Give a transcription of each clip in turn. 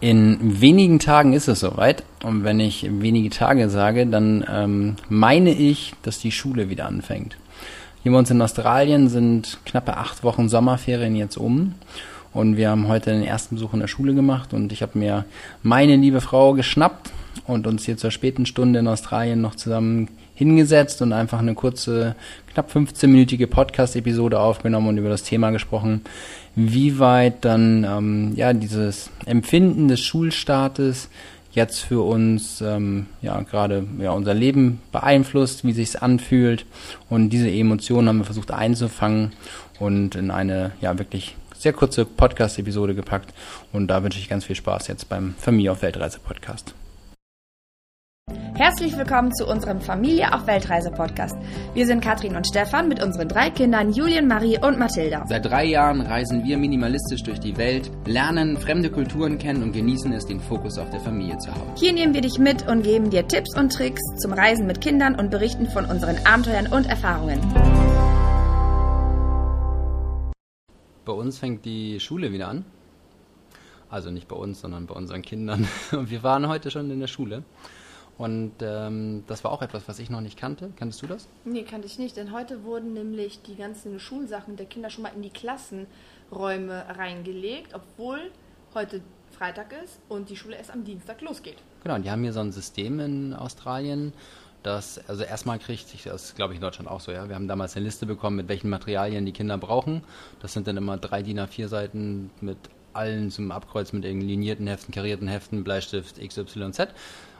In wenigen Tagen ist es soweit. Und wenn ich wenige Tage sage, dann ähm, meine ich, dass die Schule wieder anfängt. Hier bei uns in Australien sind knappe acht Wochen Sommerferien jetzt um. Und wir haben heute den ersten Besuch in der Schule gemacht und ich habe mir meine liebe Frau geschnappt und uns hier zur späten Stunde in Australien noch zusammen hingesetzt und einfach eine kurze, knapp 15-minütige Podcast-Episode aufgenommen und über das Thema gesprochen, wie weit dann ähm, ja dieses Empfinden des Schulstartes jetzt für uns ähm, ja gerade ja unser Leben beeinflusst, wie sich's anfühlt. Und diese Emotionen haben wir versucht einzufangen und in eine ja wirklich sehr kurze Podcast-Episode gepackt. Und da wünsche ich ganz viel Spaß jetzt beim Familie auf Weltreise Podcast. Herzlich willkommen zu unserem Familie auf Weltreise Podcast. Wir sind Katrin und Stefan mit unseren drei Kindern Julien, Marie und Mathilda. Seit drei Jahren reisen wir minimalistisch durch die Welt, lernen fremde Kulturen kennen und genießen es, den Fokus auf der Familie zu haben. Hier nehmen wir dich mit und geben dir Tipps und Tricks zum Reisen mit Kindern und berichten von unseren Abenteuern und Erfahrungen. Bei uns fängt die Schule wieder an. Also nicht bei uns, sondern bei unseren Kindern. Und wir waren heute schon in der Schule. Und ähm, das war auch etwas, was ich noch nicht kannte. Kanntest du das? Nee, kannte ich nicht, denn heute wurden nämlich die ganzen Schulsachen der Kinder schon mal in die Klassenräume reingelegt, obwohl heute Freitag ist und die Schule erst am Dienstag losgeht. Genau, die haben hier so ein System in Australien, das, also erstmal kriegt sich das, glaube ich, in Deutschland auch so, ja. Wir haben damals eine Liste bekommen, mit welchen Materialien die Kinder brauchen. Das sind dann immer drei DIN A4 Seiten mit allen zum Abkreuzen mit irgendeinen linierten Heften, karierten Heften, Bleistift XYZ.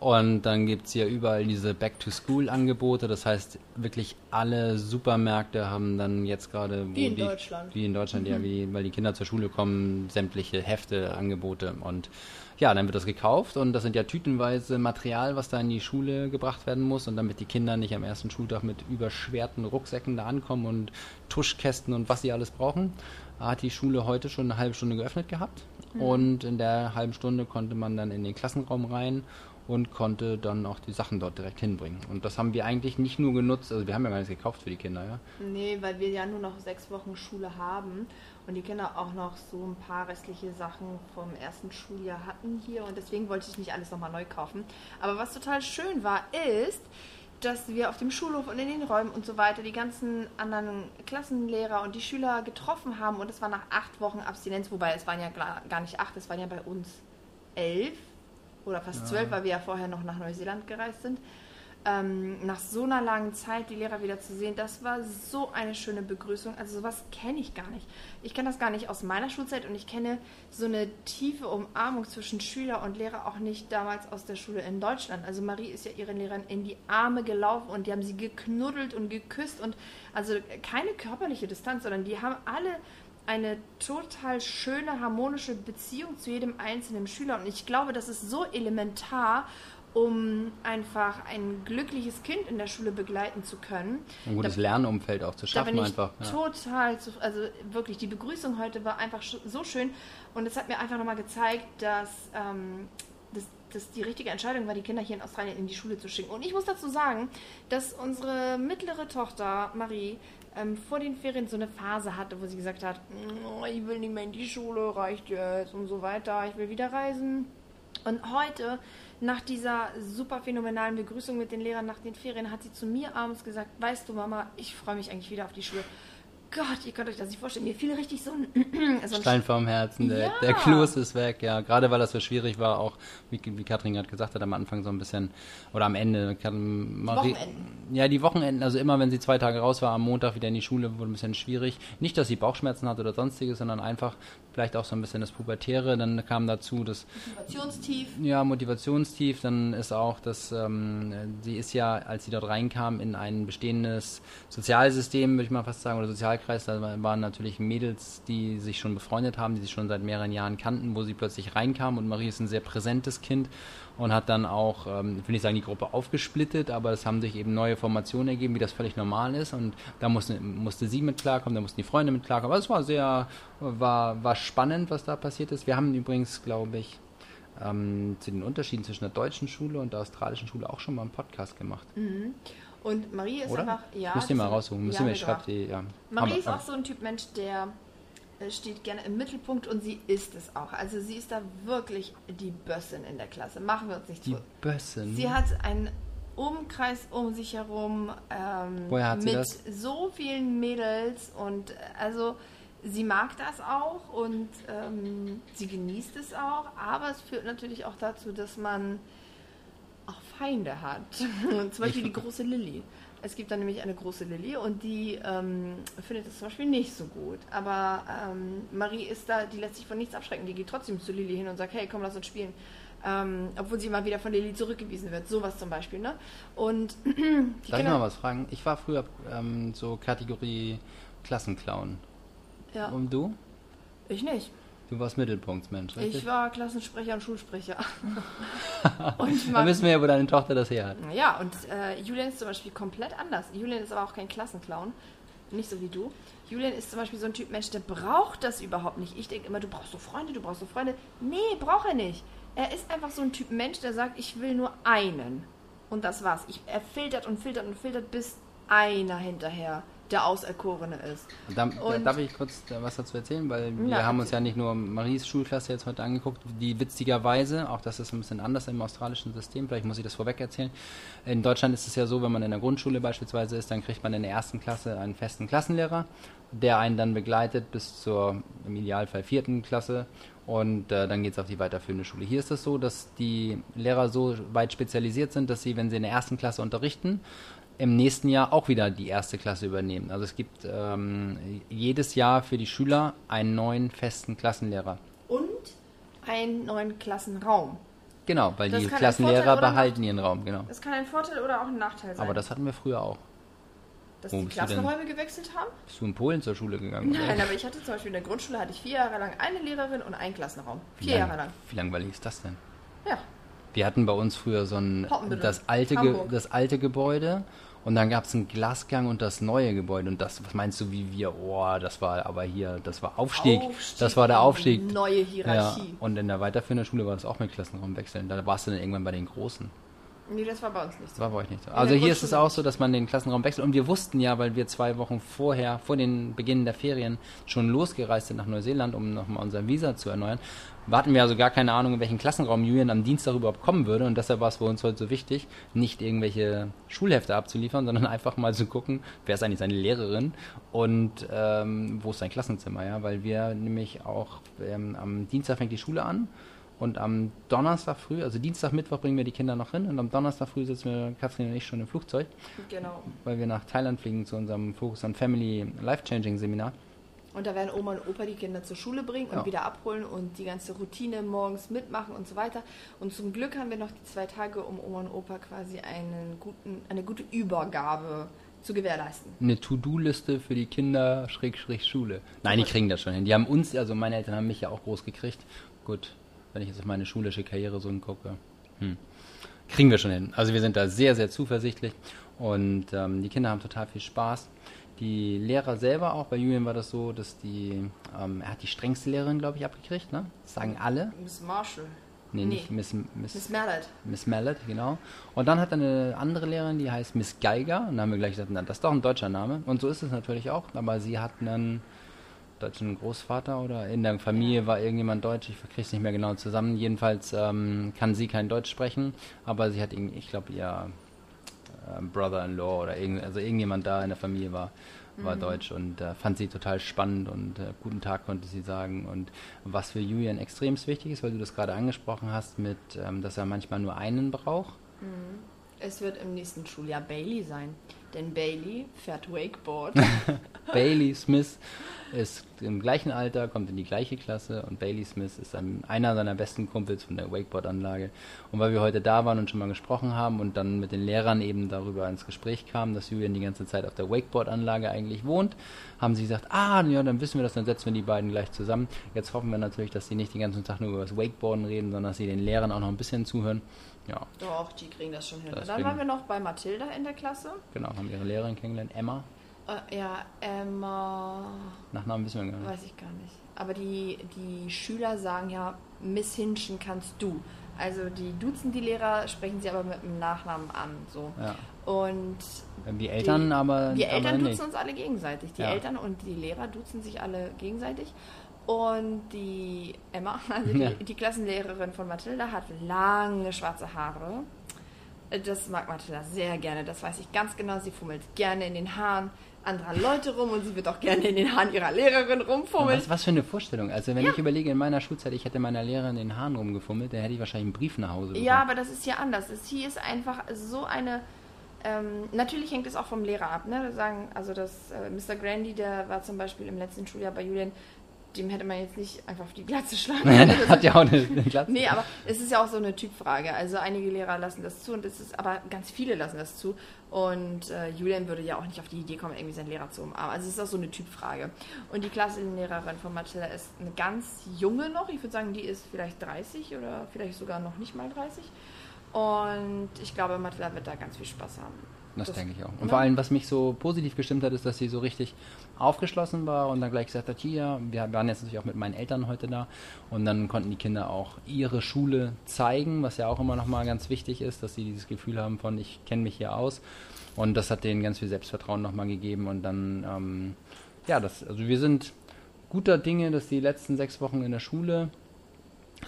Und dann gibt es ja überall diese Back-to-School-Angebote. Das heißt, wirklich alle Supermärkte haben dann jetzt gerade. Wie in die, Deutschland. Wie in Deutschland, mhm. ja, wie, weil die Kinder zur Schule kommen, sämtliche Hefte, Angebote. Und ja, dann wird das gekauft und das sind ja tütenweise Material, was da in die Schule gebracht werden muss. Und damit die Kinder nicht am ersten Schultag mit überschwerten Rucksäcken da ankommen und Tuschkästen und was sie alles brauchen, hat die Schule heute schon eine halbe Stunde geöffnet gehabt. Mhm. Und in der halben Stunde konnte man dann in den Klassenraum rein und konnte dann auch die Sachen dort direkt hinbringen. Und das haben wir eigentlich nicht nur genutzt, also wir haben ja gar nichts gekauft für die Kinder, ja? Nee, weil wir ja nur noch sechs Wochen Schule haben und die Kinder auch noch so ein paar restliche Sachen vom ersten Schuljahr hatten hier und deswegen wollte ich nicht alles nochmal neu kaufen. Aber was total schön war, ist, dass wir auf dem Schulhof und in den Räumen und so weiter die ganzen anderen Klassenlehrer und die Schüler getroffen haben und es war nach acht Wochen Abstinenz, wobei es waren ja gar nicht acht, es waren ja bei uns elf oder fast zwölf, ja. weil wir ja vorher noch nach Neuseeland gereist sind. Ähm, nach so einer langen Zeit die Lehrer wieder zu sehen, das war so eine schöne Begrüßung. Also sowas kenne ich gar nicht. Ich kenne das gar nicht aus meiner Schulzeit und ich kenne so eine tiefe Umarmung zwischen Schüler und Lehrer auch nicht damals aus der Schule in Deutschland. Also Marie ist ja ihren Lehrern in die Arme gelaufen und die haben sie geknuddelt und geküsst und also keine körperliche Distanz, sondern die haben alle eine total schöne, harmonische Beziehung zu jedem einzelnen Schüler. Und ich glaube, das ist so elementar, um einfach ein glückliches Kind in der Schule begleiten zu können. Ein gutes da, Lernumfeld auch zu schaffen da bin ich einfach. Ja. Total, zu, also wirklich, die Begrüßung heute war einfach so schön und es hat mir einfach nochmal gezeigt, dass, ähm, dass die richtige Entscheidung war, die Kinder hier in Australien in die Schule zu schicken. Und ich muss dazu sagen, dass unsere mittlere Tochter Marie ähm, vor den Ferien so eine Phase hatte, wo sie gesagt hat, oh, ich will nicht mehr in die Schule, reicht jetzt und so weiter, ich will wieder reisen. Und heute, nach dieser super phänomenalen Begrüßung mit den Lehrern nach den Ferien, hat sie zu mir abends gesagt, weißt du Mama, ich freue mich eigentlich wieder auf die Schule. Gott, ihr könnt euch das nicht vorstellen. Mir fiel richtig so ein, so ein Stein vorm Herzen. Der, ja. der Kloß ist weg, ja. Gerade weil das so schwierig war, auch wie, wie Katrin gerade gesagt hat, am Anfang so ein bisschen, oder am Ende. Marie, Wochenenden. Ja, die Wochenenden, also immer wenn sie zwei Tage raus war, am Montag wieder in die Schule, wurde ein bisschen schwierig. Nicht, dass sie Bauchschmerzen hat oder sonstiges, sondern einfach vielleicht auch so ein bisschen das Pubertäre. Dann kam dazu das. Motivationstief. Ja, Motivationstief. Dann ist auch das, ähm, sie ist ja, als sie dort reinkam, in ein bestehendes Sozialsystem, würde ich mal fast sagen, oder Sozial Wahlkreis, da waren natürlich Mädels, die sich schon befreundet haben, die sich schon seit mehreren Jahren kannten, wo sie plötzlich reinkam und Marie ist ein sehr präsentes Kind und hat dann auch, ähm, ich will nicht sagen, die Gruppe aufgesplittet, aber es haben sich eben neue Formationen ergeben, wie das völlig normal ist und da musste, musste sie mit klarkommen, da mussten die Freunde mit klarkommen. Aber es war sehr, war, war spannend, was da passiert ist. Wir haben übrigens, glaube ich, ähm, zu den Unterschieden zwischen der deutschen Schule und der australischen Schule auch schon mal einen Podcast gemacht. Mhm. Und Marie ist Oder? einfach, ja. Müsst ihr mal raussuchen. Müsst ja, ihr mir schreibt die, ja. Marie ist auch so ein Typ Mensch, der äh, steht gerne im Mittelpunkt und sie ist es auch. Also sie ist da wirklich die Bössin in der Klasse. Machen wir uns nicht Die vor. Bössin. Sie hat einen Umkreis um sich herum ähm, Woher hat sie mit das? so vielen Mädels und äh, also sie mag das auch und ähm, sie genießt es auch, aber es führt natürlich auch dazu, dass man Feinde hat. zum Beispiel die große Lilly. Es gibt dann nämlich eine große Lilly und die ähm, findet es zum Beispiel nicht so gut. Aber ähm, Marie ist da, die lässt sich von nichts abschrecken. Die geht trotzdem zu Lilly hin und sagt, hey, komm, lass uns spielen. Ähm, obwohl sie immer wieder von Lilly zurückgewiesen wird. Sowas zum Beispiel, ne? Und die Darf ich mal was fragen? Ich war früher ähm, so Kategorie Klassenclown. Ja, Und du? ich nicht. Du warst Mittelpunktsmensch, richtig? Ich war Klassensprecher und Schulsprecher. und da wissen wir ja, wo deine Tochter das her hat. Ja, und äh, Julian ist zum Beispiel komplett anders. Julian ist aber auch kein Klassenclown. Nicht so wie du. Julian ist zum Beispiel so ein Typ Mensch, der braucht das überhaupt nicht. Ich denke immer, du brauchst so Freunde, du brauchst so Freunde. Nee, braucht er nicht. Er ist einfach so ein Typ Mensch, der sagt, ich will nur einen. Und das war's. Ich, er filtert und filtert und filtert, bis einer hinterher der Auserkorene ist. Da, Und- darf ich kurz was dazu erzählen, weil wir Na, haben uns ja nicht nur Maries Schulklasse jetzt heute angeguckt, die witzigerweise, auch das ist ein bisschen anders im australischen System, vielleicht muss ich das vorweg erzählen. In Deutschland ist es ja so, wenn man in der Grundschule beispielsweise ist, dann kriegt man in der ersten Klasse einen festen Klassenlehrer, der einen dann begleitet bis zur im Idealfall vierten Klasse und äh, dann geht es auf die weiterführende Schule. Hier ist es so, dass die Lehrer so weit spezialisiert sind, dass sie, wenn sie in der ersten Klasse unterrichten, im nächsten Jahr auch wieder die erste Klasse übernehmen. Also es gibt ähm, jedes Jahr für die Schüler einen neuen festen Klassenlehrer. Und einen neuen Klassenraum. Genau, weil Das die Klassenlehrer oder behalten ihren Raum, genau. Das kann ein Vorteil oder auch ein Nachteil sein. Aber das hatten wir früher auch. dass Wo die? Klassenräume gewechselt haben? Bist du in Polen zur Schule gegangen? oder? Nein, aber ich hatte zum Beispiel in der Grundschule hatte ich vier Jahre lang eine Lehrerin und einen Klassenraum. Vier lang- Jahre lang. Wie langweilig ist das denn? Ja. Wir hatten bei uns früher so ein das alte, das alte Gebäude und dann gab es einen Glasgang und das neue Gebäude und das, was meinst du, wie wir, oh, das war aber hier, das war Aufstieg, Aufstieg das war der Aufstieg. Neue Ja, Hierarchie. und in der weiterführenden Schule war das auch mit Klassenraumwechseln. Da warst du dann irgendwann bei den Großen. Nee, das war bei uns nicht Das so. war bei euch nicht so. Also hier ist es auch so, dass man den Klassenraum wechselt. Und wir wussten ja, weil wir zwei Wochen vorher, vor den Beginn der Ferien, schon losgereist sind nach Neuseeland, um nochmal unser Visa zu erneuern, warten wir also gar keine Ahnung, in welchen Klassenraum Julian am Dienstag überhaupt kommen würde. Und deshalb war es für uns heute so wichtig, nicht irgendwelche Schulhefte abzuliefern, sondern einfach mal zu gucken, wer ist eigentlich seine Lehrerin und ähm, wo ist sein Klassenzimmer, ja, weil wir nämlich auch ähm, am Dienstag fängt die Schule an und am Donnerstag früh, also Dienstag, Mittwoch bringen wir die Kinder noch hin und am Donnerstag früh sitzen wir, Katrin und ich, schon im Flugzeug, Genau. weil wir nach Thailand fliegen zu unserem Focus on Family Life-Changing Seminar. Und da werden Oma und Opa die Kinder zur Schule bringen und Ja. wieder abholen und die ganze Routine morgens mitmachen und so weiter. Und zum Glück haben wir noch die zwei Tage, um Oma und Opa quasi einen guten, eine gute Übergabe zu gewährleisten. Eine To-Do-Liste für die Kinder, Schräg, Schräg, Schule. Nein, die kriegen das schon hin. Die haben uns, also meine Eltern haben mich ja auch groß gekriegt. Gut, wenn ich jetzt auf meine schulische Karriere so gucke. Hm. Kriegen wir schon hin. Also wir sind da sehr, sehr zuversichtlich und ähm, die Kinder haben total viel Spaß. Die Lehrer selber auch, bei Julian war das so, dass die, ähm, er hat die strengste Lehrerin, glaube ich, abgekriegt, ne? Das sagen alle. Miss Marshall. Nee, Nee. nicht Miss, Miss, Miss Merlet. Miss Mallet, genau. Und dann hat er eine andere Lehrerin, die heißt Miss Geiger. Und dann haben wir gleich gesagt, na, das ist doch ein deutscher Name. Und so ist es natürlich auch. Aber sie hat einen deutschen Großvater oder in der Familie war irgendjemand deutsch. Ich kriege es nicht mehr genau zusammen. Jedenfalls ähm, kann sie kein Deutsch sprechen. Aber sie hat, irgendwie, ich glaube, ihr äh, Brother-in-law oder irgend, also irgendjemand da in der Familie war, war deutsch und äh, fand sie total spannend und äh, guten Tag konnte sie sagen. Und was für Julian extrem wichtig ist, weil du das gerade angesprochen hast, mit, ähm, dass er manchmal nur einen braucht. Es wird im nächsten Schuljahr Bailey sein. Denn Bailey fährt Wakeboard. Bailey Smith ist im gleichen Alter, kommt in die gleiche Klasse und Bailey Smith ist ein, einer seiner besten Kumpels von der Wakeboard-Anlage. Und weil wir heute da waren und schon mal gesprochen haben und dann mit den Lehrern eben darüber ins Gespräch kamen, dass Julian die ganze Zeit auf der Wakeboard-Anlage eigentlich wohnt, haben sie gesagt, ah, ja, dann wissen wir das, dann setzen wir die beiden gleich zusammen. Jetzt hoffen wir natürlich, dass sie nicht den ganzen Tag nur über das Wakeboarden reden, sondern dass sie den Lehrern auch noch ein bisschen zuhören. Ja, Doch, die kriegen das schon hin. Und dann waren wir noch bei Mathilda in der Klasse. genau, haben ihre Lehrerin kennengelernt. Emma, Äh, ja, Emma. Nachnamen wissen wir gar nicht. Weiß ich gar nicht. Aber die, die Schüler sagen ja, Miss Hinschen kannst du. Also die duzen die Lehrer, sprechen sie aber mit dem Nachnamen an. So. Ja. Und Die Eltern die, aber. Die Eltern nicht. duzen uns alle gegenseitig. Die Ja. Eltern und die Lehrer duzen sich alle gegenseitig. Und die Emma, also die, Ja. die Klassenlehrerin von Mathilda, hat lange schwarze Haare. Das mag Mathilda sehr gerne, das weiß ich ganz genau. Sie fummelt gerne in den Haaren anderer Leute rum und sie wird auch gerne in den Haaren ihrer Lehrerin rumfummeln. Was, was für eine Vorstellung. Also wenn Ja. ich überlege, in meiner Schulzeit, ich hätte meiner Lehrerin in den Haaren rumgefummelt, dann hätte ich wahrscheinlich einen Brief nach Hause bekommen. Ja, aber das ist hier anders. Hier ist einfach so eine. Ähm, natürlich hängt es auch vom Lehrer ab. Ne? Sagen, also das äh, Mr. Grandy, der war zum Beispiel im letzten Schuljahr bei Julian, dem hätte man jetzt nicht einfach auf die Glatze schlagen Ja, können. der hat ja auch eine, eine Glatze. Nee, aber es ist ja auch so eine Typfrage. Also einige Lehrer lassen das zu und es ist, aber ganz viele lassen das zu. Und äh, Julian würde ja auch nicht auf die Idee kommen, irgendwie seinen Lehrer zu umarmen. Also es ist auch so eine Typfrage. Und die Klassenlehrerin von Mathilda ist eine ganz junge noch. Ich würde sagen, die ist vielleicht 30 oder vielleicht sogar noch nicht mal 30. Und ich glaube, Mathilda wird da ganz viel Spaß haben. Das, Das- denke ich auch. Und ne? vor allem, was mich so positiv gestimmt hat, ist, dass sie so richtig aufgeschlossen war und dann gleich gesagt hat, hier, wir waren jetzt natürlich auch mit meinen Eltern heute da und dann konnten die Kinder auch ihre Schule zeigen, was ja auch immer nochmal ganz wichtig ist, dass sie dieses Gefühl haben von, ich kenne mich hier aus und das hat denen ganz viel Selbstvertrauen nochmal gegeben und dann, ähm, ja, das, also wir sind guter Dinge, dass die letzten sechs Wochen in der Schule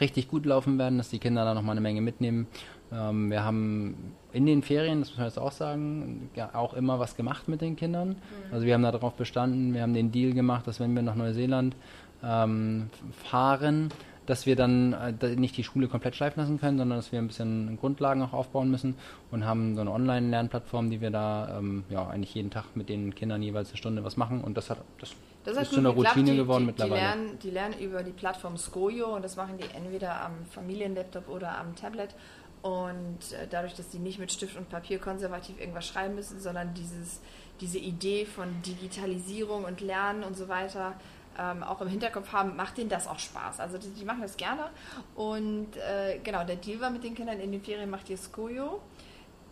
richtig gut laufen werden, dass die Kinder da nochmal eine Menge mitnehmen. Ähm, wir haben in den Ferien, das muss man jetzt auch sagen, ja, auch immer was gemacht mit den Kindern. Also wir haben darauf bestanden, wir haben den Deal gemacht, dass wenn wir nach Neuseeland ähm, fahren, dass wir dann äh, nicht die Schule komplett schleifen lassen können, sondern dass wir ein bisschen Grundlagen auch aufbauen müssen und haben so eine Online-Lernplattform, die wir da ähm, ja eigentlich jeden Tag mit den Kindern jeweils eine Stunde was machen und das hat das, Das ist gut so eine geklappt. Routine die, geworden die, mittlerweile. Die lernen, die lernen über die Plattform Skojo und das machen die entweder am Familienlaptop oder am Tablet. Und äh, dadurch, dass die nicht mit Stift und Papier konservativ irgendwas schreiben müssen, sondern dieses, diese Idee von Digitalisierung und Lernen und so weiter ähm, auch im Hinterkopf haben, macht denen das auch Spaß. Also die, die machen das gerne. Und äh, genau, der Deal war mit den Kindern in den Ferien, macht ihr Skojo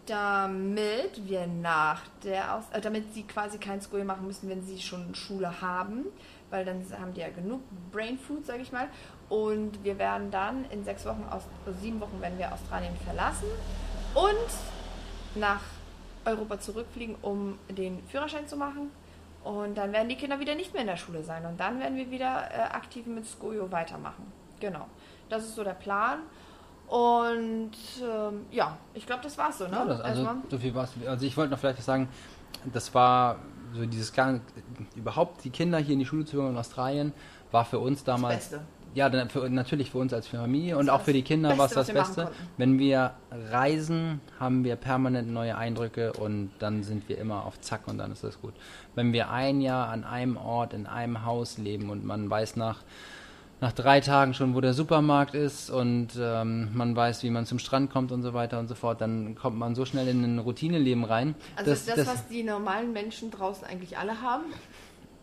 damit wir nach der Aus äh, damit sie quasi kein School machen müssen, wenn sie schon Schule haben, weil dann haben die ja genug Brain Food, sage ich mal. Und wir werden dann in sechs Wochen aus also sieben Wochen werden wir Australien verlassen und nach Europa zurückfliegen, um den Führerschein zu machen. Und dann werden die Kinder wieder nicht mehr in der Schule sein. Und dann werden wir wieder äh, aktiv mit Skojo weitermachen. Genau. Das ist so der Plan. Und ähm, ja, ich glaube, das war's so, ne? Ja, das, also Erstmal. so viel war's. Also ich wollte noch vielleicht was sagen, das war so dieses gar überhaupt die Kinder hier in die Schule zu bringen in Australien war für uns damals Beste. ja dann für, natürlich für uns als Familie und Das auch für die das Kinder war es das Beste. Wenn wir reisen, haben wir permanent neue Eindrücke und dann sind wir immer auf Zack und dann ist das gut. Wenn wir ein Jahr an einem Ort in einem Haus leben und man weiß nach nach drei Tagen schon, wo der Supermarkt ist und ähm, man weiß, wie man zum Strand kommt und so weiter und so fort, dann kommt man so schnell in ein Routineleben rein. Also dass- das, dass- was die normalen Menschen draußen eigentlich alle haben,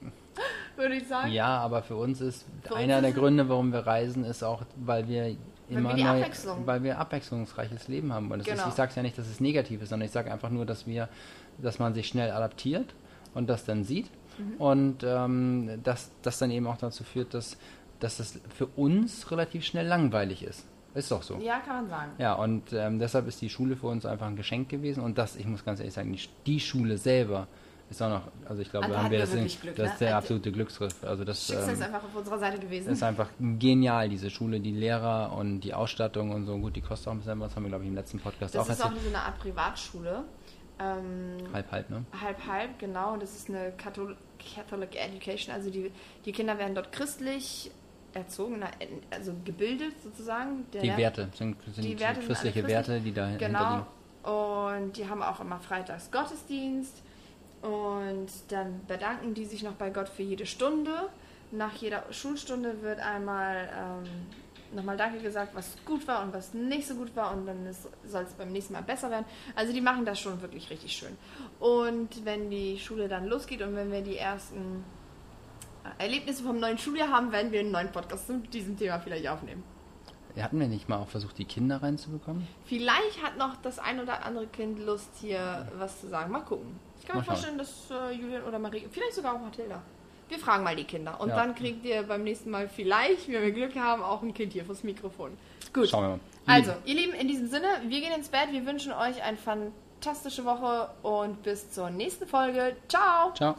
würde ich sagen. ja, aber für uns ist Für uns einer der ist- Gründe, warum wir reisen, ist auch, weil wir immer wir die neu, weil wir abwechslungsreiches Leben haben. Das ist, Genau. ich sage ja nicht, dass es negativ ist, sondern ich sage einfach nur, dass wir, dass man sich schnell adaptiert und das dann sieht Mhm. und ähm, dass das dann eben auch dazu führt, dass, dass es für uns relativ schnell langweilig ist. Ist doch so. Ja, kann man sagen. Ja, und ähm, deshalb ist die Schule für uns einfach ein Geschenk gewesen. Und das, ich muss ganz ehrlich sagen, die, die Schule selber ist auch noch, also ich glaube, da haben wir das, in, Glück, das ne? ist der Also, absolute Glücksgriff. Also das Schicksal ist ähm, einfach auf unserer Seite gewesen. ist einfach genial, diese Schule, die Lehrer und die Ausstattung und so. Gut, die kostet auch ein bisschen was, haben wir, glaube ich, im letzten Podcast das auch ist auch so eine Art Privatschule. Ähm, Halb, halb, ne? halb, halb, genau. Das ist eine Catholic, Catholic Education. Also die, die Kinder werden dort christlich erzogen, na, also gebildet sozusagen. Der Die Werte sind, sind Die Werte sind christliche Werte, die dahinter Genau. liegen. Und die haben auch immer freitags Gottesdienst. Und dann bedanken die sich noch bei Gott für jede Stunde. Nach jeder Schulstunde wird einmal ähm, nochmal Danke gesagt, was gut war und was nicht so gut war. Und dann soll es beim nächsten Mal besser werden. Also die machen das schon wirklich richtig schön. Und wenn die Schule dann losgeht und wenn wir die ersten Erlebnisse vom neuen Schuljahr haben, werden wir einen neuen Podcast zu diesem Thema vielleicht aufnehmen. Hatten wir nicht mal auch versucht, die Kinder reinzubekommen? Vielleicht hat noch das ein oder andere Kind Lust, hier was zu sagen. Mal gucken. Ich kann mir Mal vorstellen, dass äh, Julian oder Marie, vielleicht sogar auch Mathilda. Wir fragen mal die Kinder. Und Ja. dann kriegt ihr beim nächsten Mal vielleicht, wenn wir Glück haben, auch ein Kind hier fürs Mikrofon. Gut. Schauen wir mal. Also, ihr Lieben, in diesem Sinne, wir gehen ins Bett. Wir wünschen euch eine fantastische Woche und bis zur nächsten Folge. Ciao! Ciao.